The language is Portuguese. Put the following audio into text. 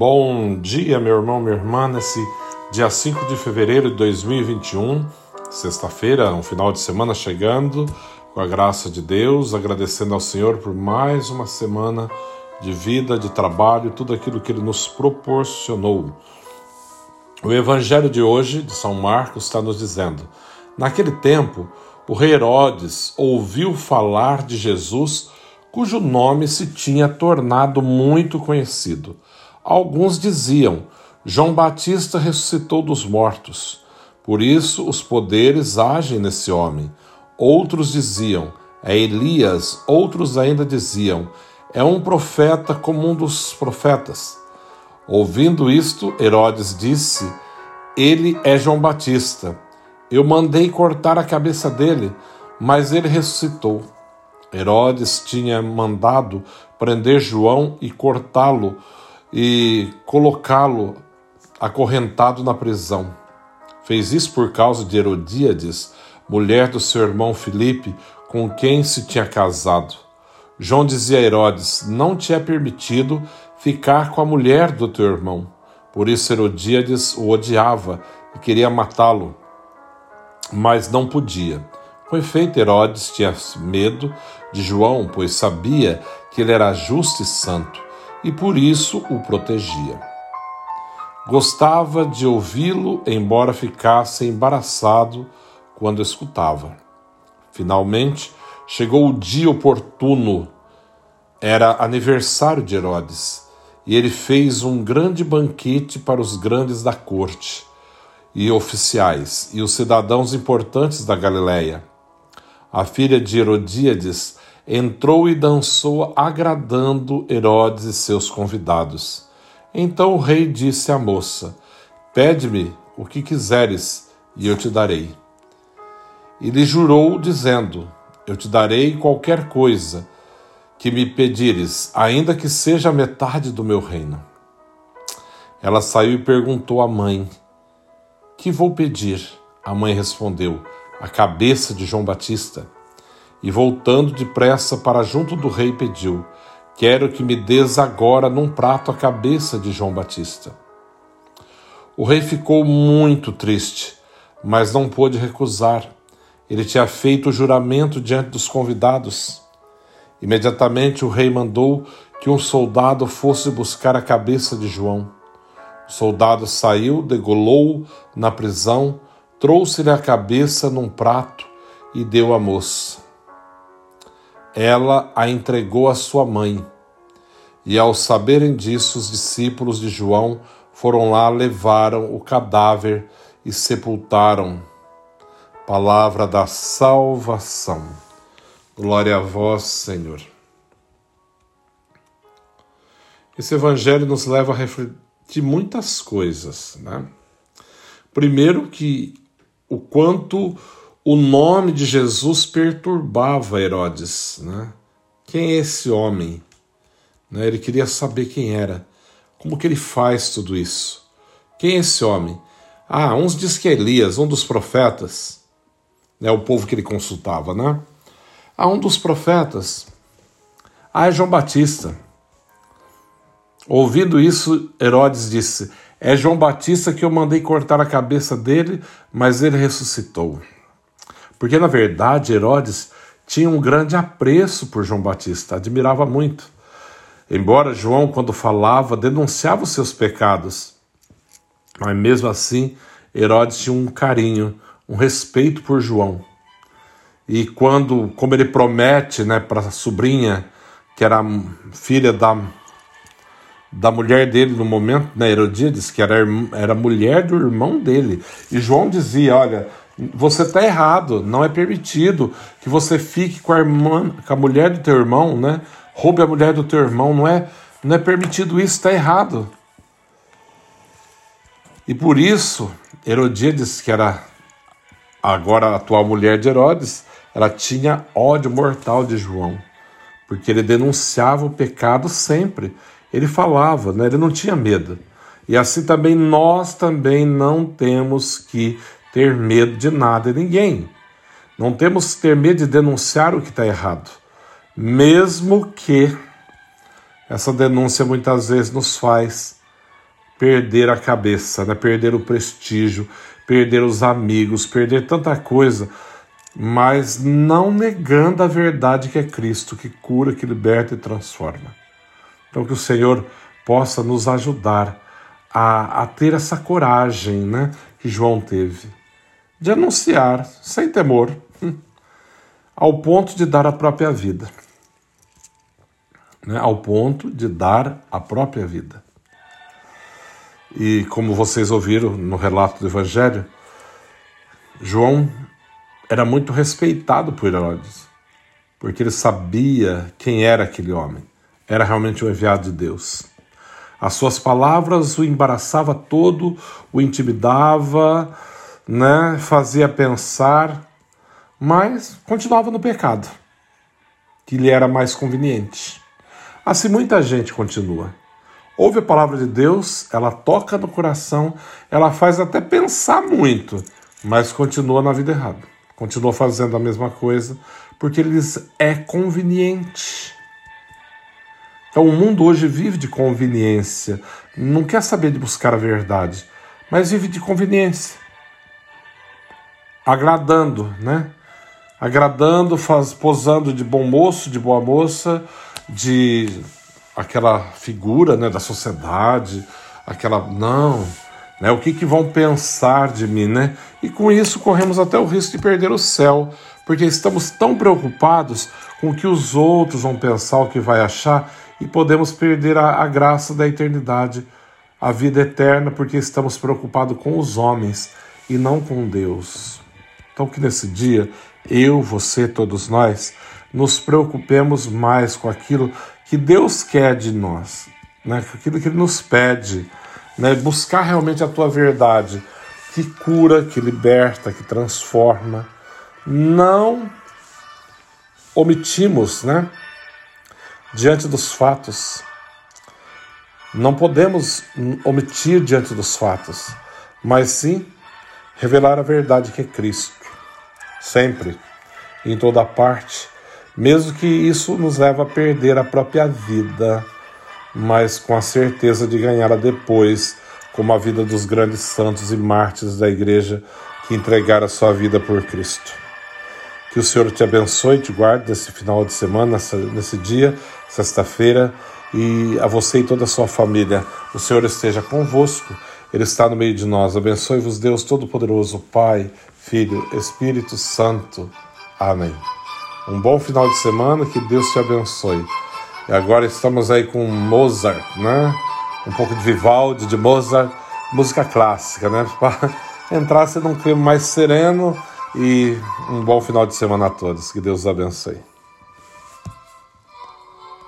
Bom dia, meu irmão, minha irmã, nesse dia 5 de fevereiro de 2021, sexta-feira, um final de semana chegando, com a graça de Deus, agradecendo ao Senhor por mais uma semana de vida, de trabalho, tudo aquilo que Ele nos proporcionou. O Evangelho de hoje, de São Marcos, está nos dizendo: Naquele tempo, o rei Herodes ouviu falar de Jesus, cujo nome se tinha tornado muito conhecido. Alguns diziam: João Batista ressuscitou dos mortos. Por isso os poderes agem nesse homem. Outros diziam: É Elias. Outros ainda diziam: É um profeta como um dos profetas. Ouvindo isto, Herodes disse: Ele é João Batista. Eu mandei cortar a cabeça dele, mas ele ressuscitou. Herodes tinha mandado prender João e cortá-lo e colocá-lo acorrentado na prisão. Fez isso por causa de Herodíades, mulher do seu irmão Filipe, com quem se tinha casado. João dizia a Herodes: Não te é permitido ficar com a mulher do teu irmão. Por isso Herodíades o odiava e queria matá-lo, mas não podia. Com efeito, Herodes tinha medo de João, pois sabia que ele era justo e santo e por isso o protegia. Gostava de ouvi-lo, embora ficasse embaraçado quando escutava. Finalmente, chegou o dia oportuno. Era aniversário de Herodes, e ele fez um grande banquete para os grandes da corte e oficiais e os cidadãos importantes da Galiléia. A filha de Herodíades entrou e dançou, agradando Herodes e seus convidados. Então o rei disse à moça: Pede-me o que quiseres, e eu te darei. E lhe jurou, dizendo: Eu te darei qualquer coisa que me pedires, ainda que seja metade do meu reino. Ela saiu e perguntou à mãe: Que vou pedir? A mãe respondeu: A cabeça de João Batista. E voltando depressa para junto do rei, pediu: Quero que me des agora num prato a cabeça de João Batista. O rei ficou muito triste, mas não pôde recusar. Ele tinha feito o juramento diante dos convidados. Imediatamente o rei mandou que um soldado fosse buscar a cabeça de João. O soldado saiu, degolou na prisão, trouxe-lhe a cabeça num prato e deu à moça ela a entregou à sua mãe. E ao saberem disso, os discípulos de João foram lá, levaram o cadáver e sepultaram. Palavra da salvação. Glória a vós, Senhor. Esse evangelho nos leva a refletir muitas coisas, né? Primeiro que o quanto o nome de Jesus perturbava Herodes. Né? Quem é esse homem? Né? Ele queria saber quem era. Como que ele faz tudo isso? Quem é esse homem? Ah, uns diz que é Elias, um dos profetas. É o povo que ele consultava, né? Ah, um dos profetas. Ah, é João Batista. Ouvindo isso, Herodes disse: É João Batista que eu mandei cortar a cabeça dele, mas ele ressuscitou. Porque, na verdade, Herodes tinha um grande apreço por João Batista, admirava muito. Embora João, quando falava, denunciava os seus pecados, mas mesmo assim, Herodes tinha um carinho, um respeito por João. E quando, como ele promete né, para a sobrinha, que era filha da, da mulher dele no momento, né, Herodíades, que era, era mulher do irmão dele. E João dizia: Olha, você está errado, não é permitido que você fique com a irmã, com a mulher do teu irmão, né? Roube a mulher do teu irmão, não é, não é permitido isso, está errado. E por isso, Herodíades, que era agora a atual mulher de Herodes, ela tinha ódio mortal de João, porque ele denunciava o pecado sempre. Ele falava, né? ele não tinha medo. E assim também nós também não temos que ter medo de nada e ninguém. Não temos que ter medo de denunciar o que está errado, mesmo que essa denúncia muitas vezes nos faz perder a cabeça, né? perder o prestígio, perder os amigos, perder tanta coisa, mas não negando a verdade que é Cristo, que cura, que liberta e transforma. Então, que o Senhor possa nos ajudar a, a ter essa coragem né, que João teve, de anunciar sem temor, ao ponto de dar a própria vida. Né, ao ponto de dar a própria vida. E como vocês ouviram no relato do Evangelho, João era muito respeitado por Herodes, porque ele sabia quem era aquele homem. Era realmente o enviado de Deus. As suas palavras o embaraçava todo, o intimidava, né, fazia pensar, mas continuava no pecado, que lhe era mais conveniente. Assim muita gente continua. Ouve a palavra de Deus, ela toca no coração, ela faz até pensar muito, mas continua na vida errada. Continua fazendo a mesma coisa, porque lhes é conveniente. Então o mundo hoje vive de conveniência, não quer saber de buscar a verdade, mas vive de conveniência. Agradando, né? Agradando, faz, posando de bom moço, de boa moça, de aquela figura né, da sociedade, aquela. Não, né, o que, que vão pensar de mim, né? E com isso corremos até o risco de perder o céu, porque estamos tão preocupados com o que os outros vão pensar, o que vai achar, e podemos perder a, a graça da eternidade, a vida eterna, porque estamos preocupados com os homens e não com Deus. Então, que nesse dia, eu, você, todos nós, nos preocupemos mais com aquilo que Deus quer de nós, né? aquilo que Ele nos pede, né? buscar realmente a tua verdade, que cura, que liberta, que transforma. Não omitimos, né? diante dos fatos. Não podemos omitir diante dos fatos, mas sim revelar a verdade que é Cristo, sempre, em toda parte, mesmo que isso nos leve a perder a própria vida, mas com a certeza de ganhá-la depois, como a vida dos grandes santos e mártires da igreja que entregaram a sua vida por Cristo. Que o Senhor te abençoe e te guarde nesse final de semana, nesse dia, sexta-feira, e a você e toda a sua família. O Senhor esteja convosco, Ele está no meio de nós. Abençoe-vos, Deus Todo-Poderoso, Pai, Filho, Espírito Santo. Amém. Um bom final de semana, que Deus te abençoe. E agora estamos aí com Mozart, né? Um pouco de Vivaldi, de Mozart, música clássica, né? Para entrar num clima mais sereno e um bom final de semana a todos. Que Deus abençoe.